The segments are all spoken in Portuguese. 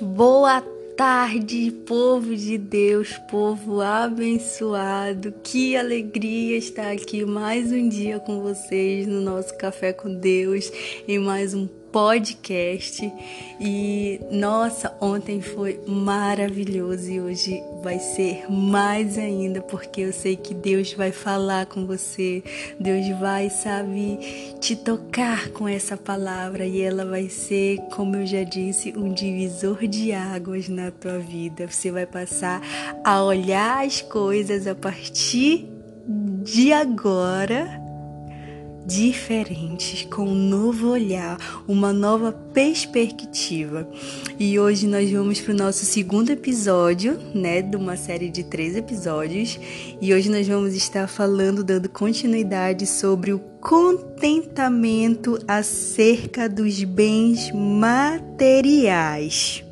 Boa tarde, povo de Deus, povo abençoado. Que alegria estar aqui mais um dia com vocês no nosso Café com Deus, em mais um podcast. E nossa, ontem foi maravilhoso e hoje vai ser mais ainda, porque eu sei que Deus vai falar com você, Deus vai, sabe, te tocar com essa palavra e ela vai ser, como eu já disse, um divisor de águas na tua vida. Você vai passar a olhar as coisas a partir de agora diferentes, com um novo olhar, uma nova perspectiva. E hoje nós vamos para o nosso segundo episódio, né, de uma série de três episódios. E hoje nós vamos estar falando, dando continuidade sobre o contentamento acerca dos bens materiais.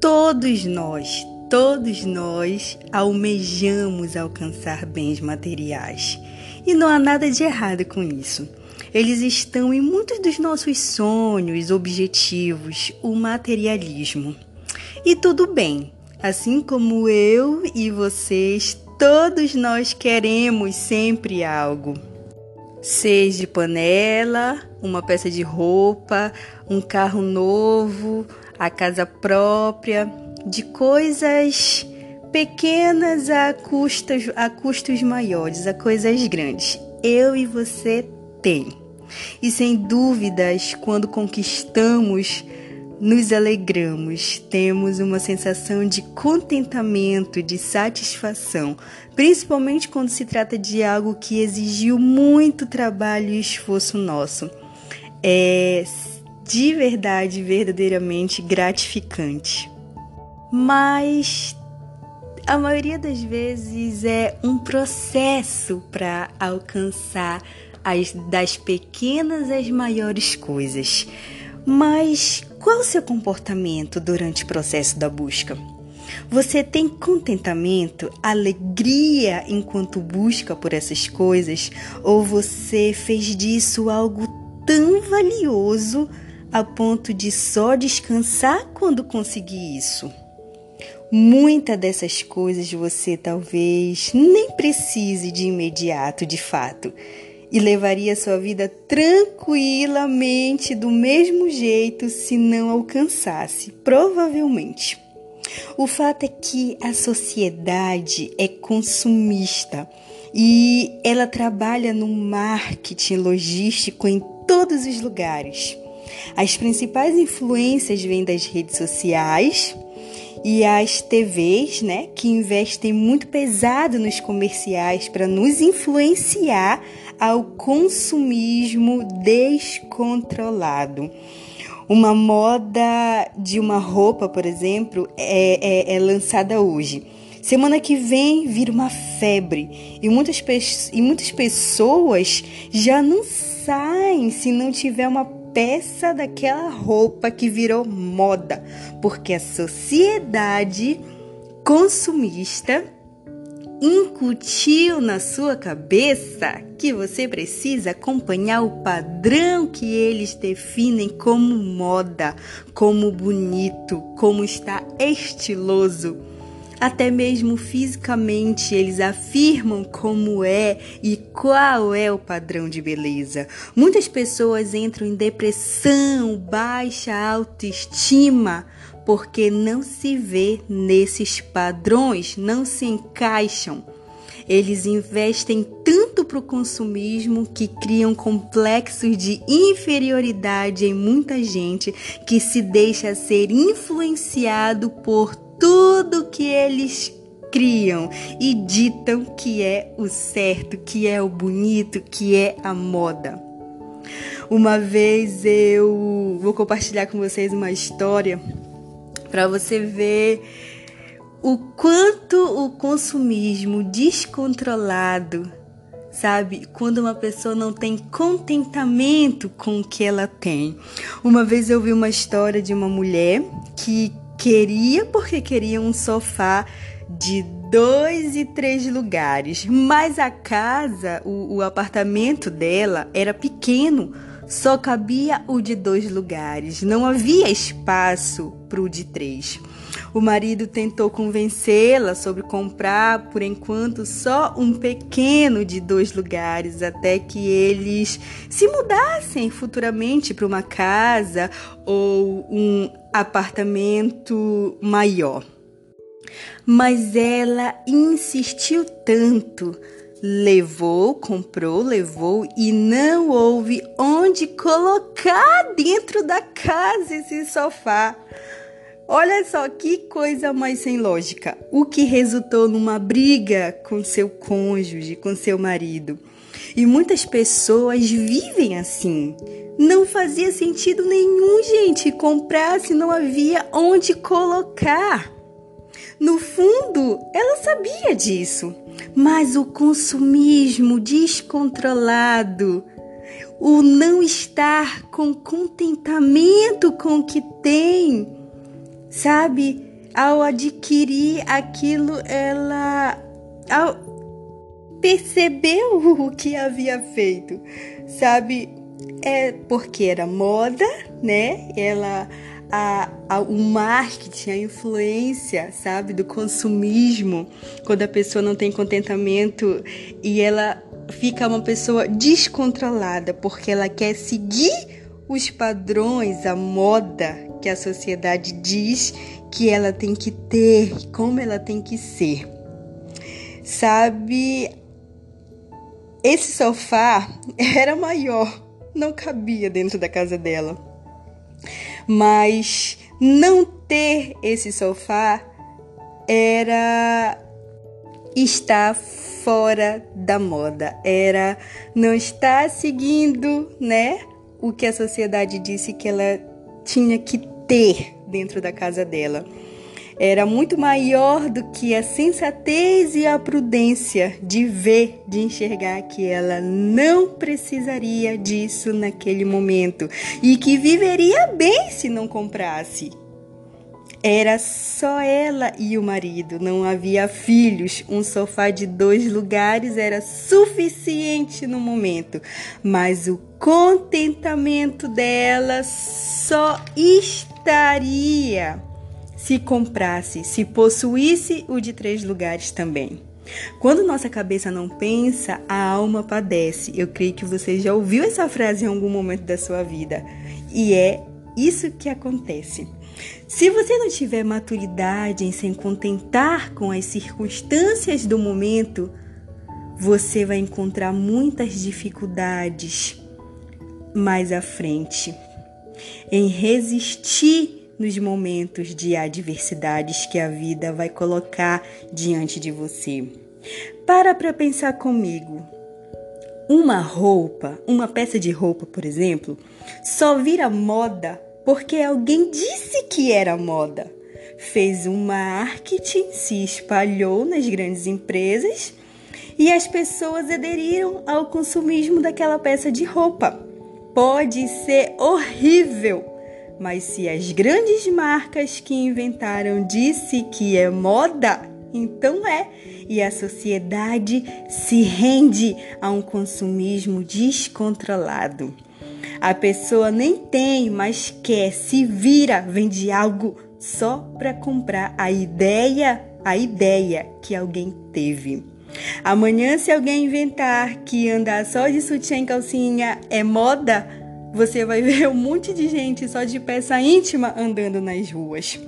Todos nós, todos nós almejamos alcançar bens materiais. E não há nada de errado com isso. Eles estão em muitos dos nossos sonhos, objetivos, o materialismo. E tudo bem, assim como eu e vocês, todos nós queremos sempre algo. Seja panela, uma peça de roupa, um carro novo, a casa própria, de coisas pequenas a custos, a custos maiores, a coisas grandes. Eu e você tem. E sem dúvidas, quando conquistamos, nos alegramos, temos uma sensação de contentamento, de satisfação, principalmente quando se trata de algo que exigiu muito trabalho e esforço nosso. É de verdade, verdadeiramente gratificante. Mas a maioria das vezes é um processo para alcançar as, das pequenas às maiores coisas. Mas qual o seu comportamento durante o processo da busca? Você tem contentamento, alegria enquanto busca por essas coisas? Ou você fez disso algo tão valioso a ponto de só descansar quando conseguir isso? Muita dessas coisas você talvez nem precise de imediato, de fato, e levaria sua vida tranquilamente do mesmo jeito se não alcançasse, provavelmente. O fato é que a sociedade é consumista e ela trabalha no marketing logístico em todos os lugares. As principais influências vêm das redes sociais, e as TVs, né, que investem muito pesado nos comerciais para nos influenciar ao consumismo descontrolado. Uma moda de uma roupa, por exemplo, é, é, é lançada hoje. Semana que vem vira uma febre e muitas, e muitas pessoas já não saem se não tiver uma peça daquela roupa que virou moda, porque a sociedade consumista incutiu na sua cabeça que você precisa acompanhar o padrão que eles definem como moda, como bonito, como está estiloso. Até mesmo fisicamente eles afirmam como é e qual é o padrão de beleza. Muitas pessoas entram em depressão, baixa autoestima, porque não se vê nesses padrões, não se encaixam. Eles investem tanto para o consumismo que criam complexos de inferioridade em muita gente que se deixa ser influenciado por tudo que eles criam e ditam que é o certo, que é o bonito, que é a moda. Uma vez eu vou compartilhar com vocês uma história para você ver o quanto o consumismo descontrolado, sabe, quando uma pessoa não tem contentamento com o que ela tem. Uma vez eu vi uma história de uma mulher que Queria porque queria um sofá de dois e três lugares, mas a casa, o, o apartamento dela era pequeno, Só cabia o de dois lugares, não havia espaço para o de três. O marido tentou convencê-la sobre comprar, por enquanto, só um pequeno de dois lugares, até que eles se mudassem futuramente para uma casa ou um apartamento maior. Mas ela insistiu tanto levou, comprou, levou e não houve onde colocar dentro da casa esse sofá. Olha só que coisa mais sem lógica. O que resultou numa briga com seu cônjuge, com seu marido. E muitas pessoas vivem assim. Não fazia sentido nenhum, gente, comprar se não havia onde colocar. No fundo, ela sabia disso, mas o consumismo descontrolado, o não estar com contentamento com o que tem, sabe? Ao adquirir aquilo, ela ao percebeu o que havia feito, sabe? É porque era moda, né? Ela a, a, o marketing, a influência, sabe, do consumismo, quando a pessoa não tem contentamento e ela fica uma pessoa descontrolada porque ela quer seguir os padrões, a moda que a sociedade diz que ela tem que ter, como ela tem que ser. Sabe, esse sofá era maior, não cabia dentro da casa dela. Mas não ter esse sofá era estar fora da moda, era não estar seguindo, né, o que a sociedade disse que ela tinha que ter dentro da casa dela era muito maior do que a sensatez e a prudência de ver, de enxergar que ela não precisaria disso naquele momento e que viveria bem se não comprasse. Era só ela e o marido, não havia filhos. Um sofá de dois lugares era suficiente no momento, mas o contentamento dela só estaria se comprasse, se possuísse o de três lugares também. Quando nossa cabeça não pensa, a alma padece. Eu creio que você já ouviu essa frase em algum momento da sua vida. E é isso que acontece. Se você não tiver maturidade em se contentar com as circunstâncias do momento, você vai encontrar muitas dificuldades mais à frente em resistir nos momentos de adversidades que a vida vai colocar diante de você. Para para pensar comigo. Uma roupa, uma peça de roupa, por exemplo, só vira moda porque alguém disse que era moda. Fez um marketing, se espalhou nas grandes empresas e as pessoas aderiram ao consumismo daquela peça de roupa. Pode ser horrível, mas se as grandes marcas que inventaram disse que é moda, então é. E a sociedade se rende a um consumismo descontrolado. A pessoa nem tem, mas quer, se vira, vende algo só para comprar a ideia, a ideia que alguém teve. Amanhã, se alguém inventar que andar só de sutiã e calcinha é moda, você vai ver um monte de gente só de peça íntima andando nas ruas.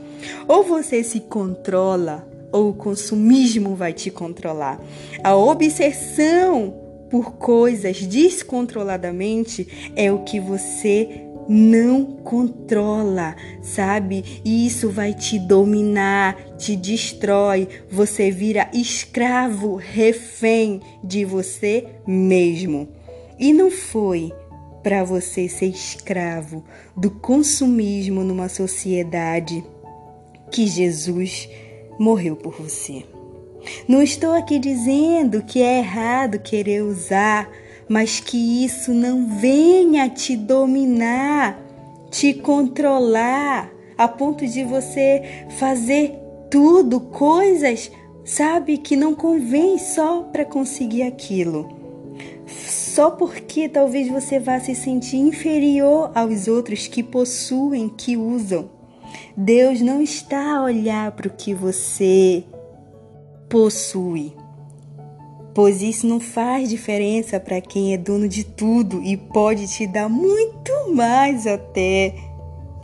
Ou você se controla, ou o consumismo vai te controlar. A obsessão por coisas descontroladamente é o que você não controla, sabe? E isso vai te dominar, te destrói. Você vira escravo, refém de você mesmo. E não foi para você ser escravo do consumismo numa sociedade que Jesus morreu por você. Não estou aqui dizendo que é errado querer usar, mas que isso não venha te dominar, te controlar, a ponto de você fazer tudo, coisas, sabe, que não convém só para conseguir aquilo só porque talvez você vá se sentir inferior aos outros que possuem, que usam. Deus não está a olhar para o que você possui, pois isso não faz diferença para quem é dono de tudo e pode te dar muito mais até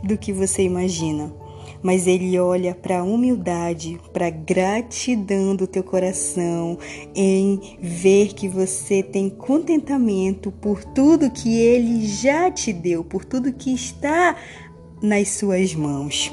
do que você imagina mas ele olha para a humildade, para a gratidão do teu coração, em ver que você tem contentamento por tudo que ele já te deu, por tudo que está nas suas mãos.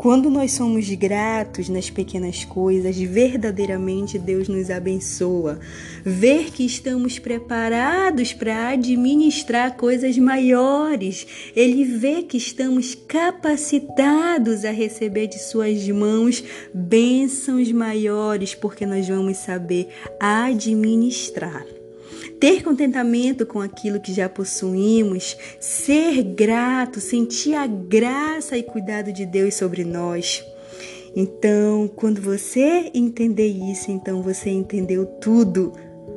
Quando nós somos gratos nas pequenas coisas, verdadeiramente Deus nos abençoa. Ver que estamos preparados para administrar coisas maiores, Ele vê que estamos capacitados a receber de Suas mãos bênçãos maiores, porque nós vamos saber administrar ter contentamento com aquilo que já possuímos, ser grato, sentir a graça e cuidado de Deus sobre nós. Então, quando você entender isso, então você entendeu tudo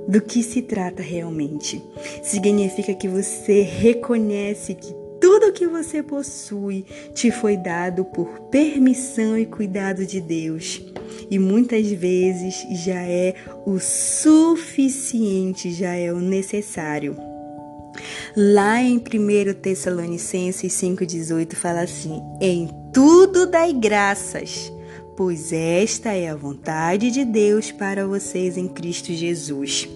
do que se trata realmente. Significa que você reconhece que tudo que você possui te foi dado por permissão e cuidado de Deus e muitas vezes já é o suficiente, já é o necessário. Lá em 1 Tessalonicenses 5,18 fala assim: Em tudo dai graças, pois esta é a vontade de Deus para vocês em Cristo Jesus.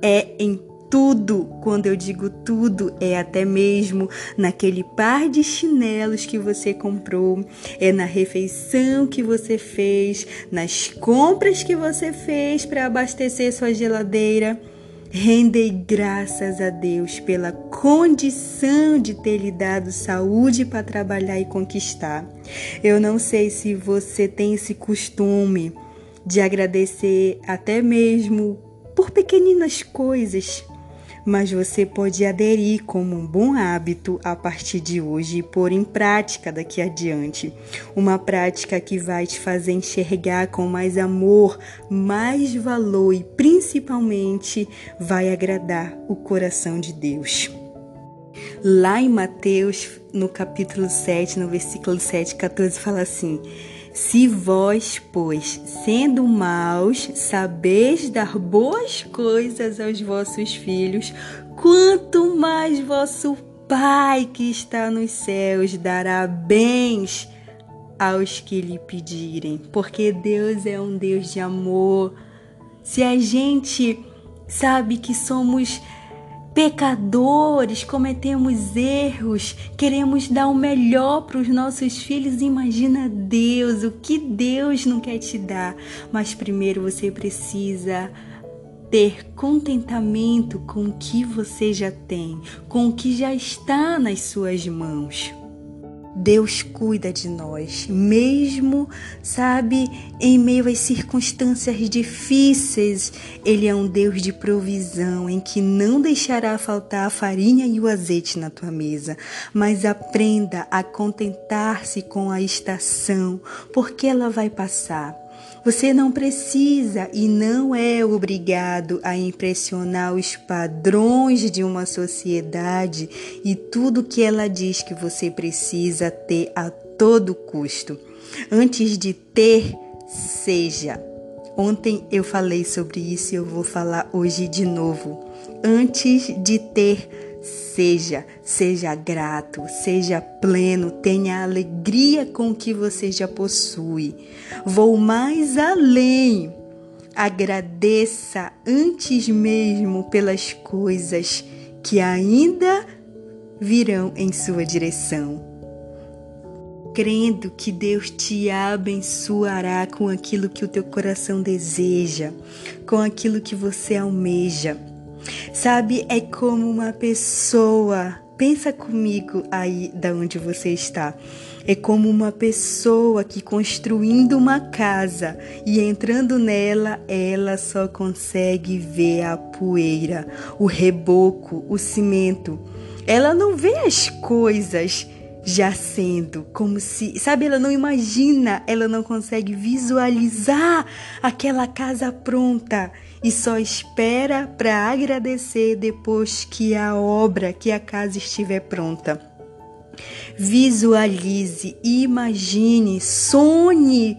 É em tudo, quando eu digo tudo, é até mesmo naquele par de chinelos que você comprou, é na refeição que você fez, nas compras que você fez para abastecer sua geladeira. Rendei graças a Deus pela condição de ter lhe dado saúde para trabalhar e conquistar. Eu não sei se você tem esse costume de agradecer até mesmo por pequeninas coisas mas você pode aderir como um bom hábito a partir de hoje e pôr em prática daqui adiante. Uma prática que vai te fazer enxergar com mais amor, mais valor e principalmente vai agradar o coração de Deus. Lá em Mateus, no capítulo 7, no versículo 7, 14, fala assim: se vós, pois, sendo maus, sabeis dar boas coisas aos vossos filhos, quanto mais vosso Pai que está nos céus dará bens aos que lhe pedirem, porque Deus é um Deus de amor. Se a gente sabe que somos pecadores, cometemos erros, queremos dar o melhor para os nossos filhos. Imagina Deus, o que Deus não quer te dar. Mas primeiro você precisa ter contentamento com o que você já tem, com o que já está nas suas mãos. Deus cuida de nós, mesmo, sabe, em meio às circunstâncias difíceis. Ele é um Deus de provisão, em que não deixará faltar a farinha e o azeite na tua mesa. Mas aprenda a contentar-se com a estação, porque ela vai passar. Você não precisa e não é obrigado a impressionar os padrões de uma sociedade e tudo que ela diz que você precisa ter a todo custo. Antes de ter, seja. Ontem eu falei sobre isso e eu vou falar hoje de novo. Antes de ter, Seja, seja grato, seja pleno, tenha alegria com o que você já possui. Vou mais além. Agradeça antes mesmo pelas coisas que ainda virão em sua direção. Crendo que Deus te abençoará com aquilo que o teu coração deseja, com aquilo que você almeja. Sabe, é como uma pessoa. Pensa comigo aí da onde você está. É como uma pessoa que construindo uma casa e entrando nela, ela só consegue ver a poeira, o reboco, o cimento. Ela não vê as coisas já sendo, como se, sabe, ela não imagina, ela não consegue visualizar aquela casa pronta e só espera para agradecer depois que a obra, que a casa estiver pronta. Visualize, imagine, sonhe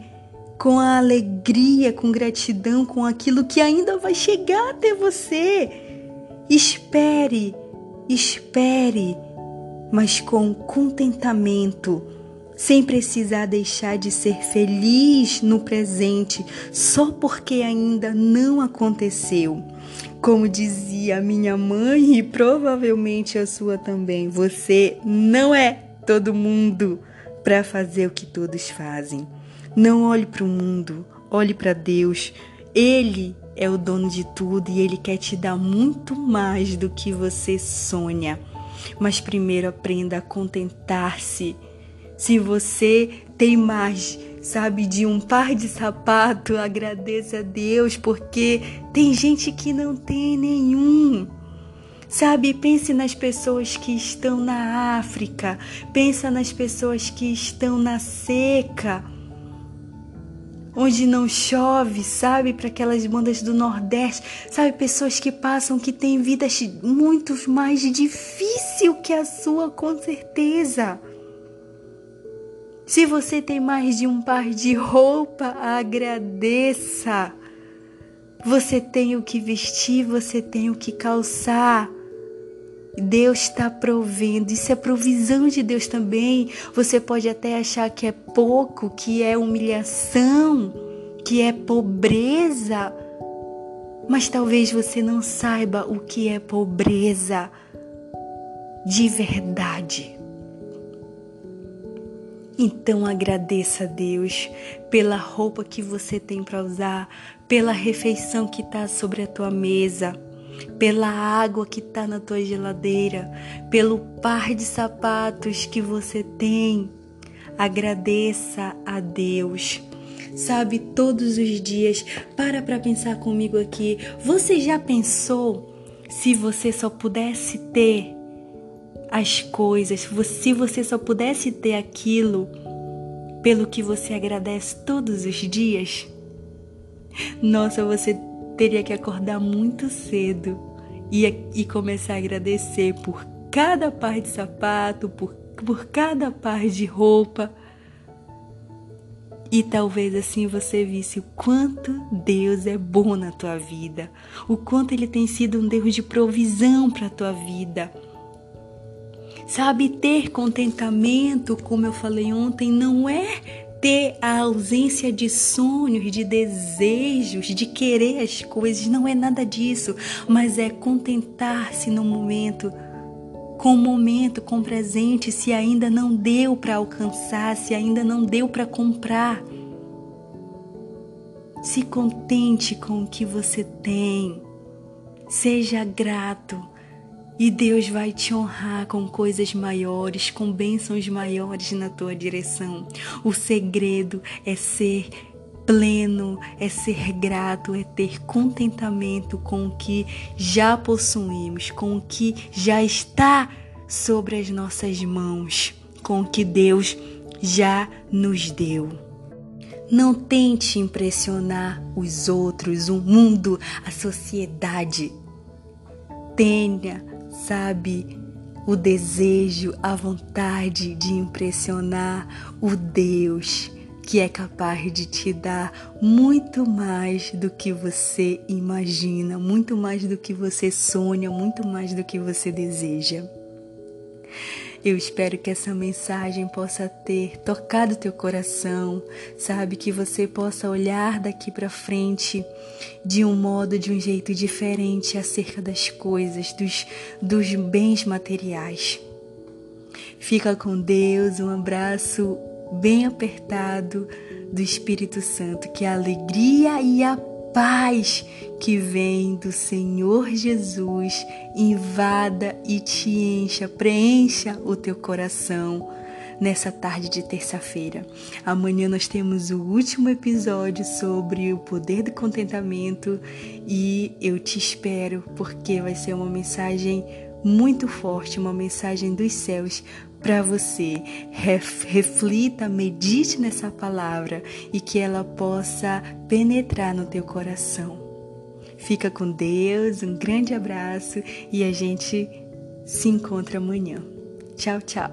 com a alegria, com gratidão, com aquilo que ainda vai chegar até você. Espere, espere mas com contentamento, sem precisar deixar de ser feliz no presente só porque ainda não aconteceu. Como dizia minha mãe e provavelmente a sua também, você não é todo mundo para fazer o que todos fazem. Não olhe para o mundo, olhe para Deus. Ele é o dono de tudo e ele quer te dar muito mais do que você sonha. Mas primeiro aprenda a contentar-se. Se você tem mais, sabe, de um par de sapato, agradeça a Deus, porque tem gente que não tem nenhum. Sabe, pense nas pessoas que estão na África, pensa nas pessoas que estão na seca onde não chove, sabe? Para aquelas bandas do Nordeste, sabe? Pessoas que passam, que têm vidas muito mais difícil que a sua, com certeza. Se você tem mais de um par de roupa, agradeça. Você tem o que vestir, você tem o que calçar. Deus está provendo, isso é provisão de Deus também. Você pode até achar que é pouco, que é humilhação, que é pobreza, mas talvez você não saiba o que é pobreza de verdade. Então agradeça a Deus pela roupa que você tem para usar, pela refeição que está sobre a tua mesa pela água que está na tua geladeira, pelo par de sapatos que você tem. Agradeça a Deus. Sabe, todos os dias, para para pensar comigo aqui. Você já pensou se você só pudesse ter as coisas, se você só pudesse ter aquilo pelo que você agradece todos os dias? Nossa, você teria que acordar muito cedo e, e começar a agradecer por cada par de sapato, por, por cada par de roupa. E talvez assim você visse o quanto Deus é bom na tua vida, o quanto Ele tem sido um Deus de provisão para a tua vida. Sabe, ter contentamento, como eu falei ontem, não é ter a ausência de sonhos, de desejos, de querer as coisas, não é nada disso, mas é contentar-se no momento, com o momento, com o presente, se ainda não deu para alcançar, se ainda não deu para comprar. Se contente com o que você tem. Seja grato e Deus vai te honrar com coisas maiores, com bênçãos maiores na tua direção. O segredo é ser pleno, é ser grato, é ter contentamento com o que já possuímos, com o que já está sobre as nossas mãos, com o que Deus já nos deu. Não tente impressionar os outros, o mundo, a sociedade. Tenha sabe? O desejo, a vontade de impressionar o Deus que é capaz de te dar muito mais do que você imagina, muito mais do que você sonha, muito mais do que você deseja. Eu espero que essa mensagem possa ter tocado teu coração, sabe? Que você possa olhar daqui para frente de um modo, de um jeito diferente acerca das coisas, dos, dos bens materiais. Fica com Deus, um abraço bem apertado do Espírito Santo, que a alegria e a paz que vem do Senhor Jesus invada e te encha, preencha o teu coração nessa tarde de terça-feira. Amanhã nós temos o último episódio sobre o poder do contentamento e eu te espero porque vai ser uma mensagem muito forte, uma mensagem dos céus para você. Reflita, medite nessa palavra e que ela possa penetrar no teu coração. Fica com Deus, um grande abraço e a gente se encontra amanhã. Tchau, tchau.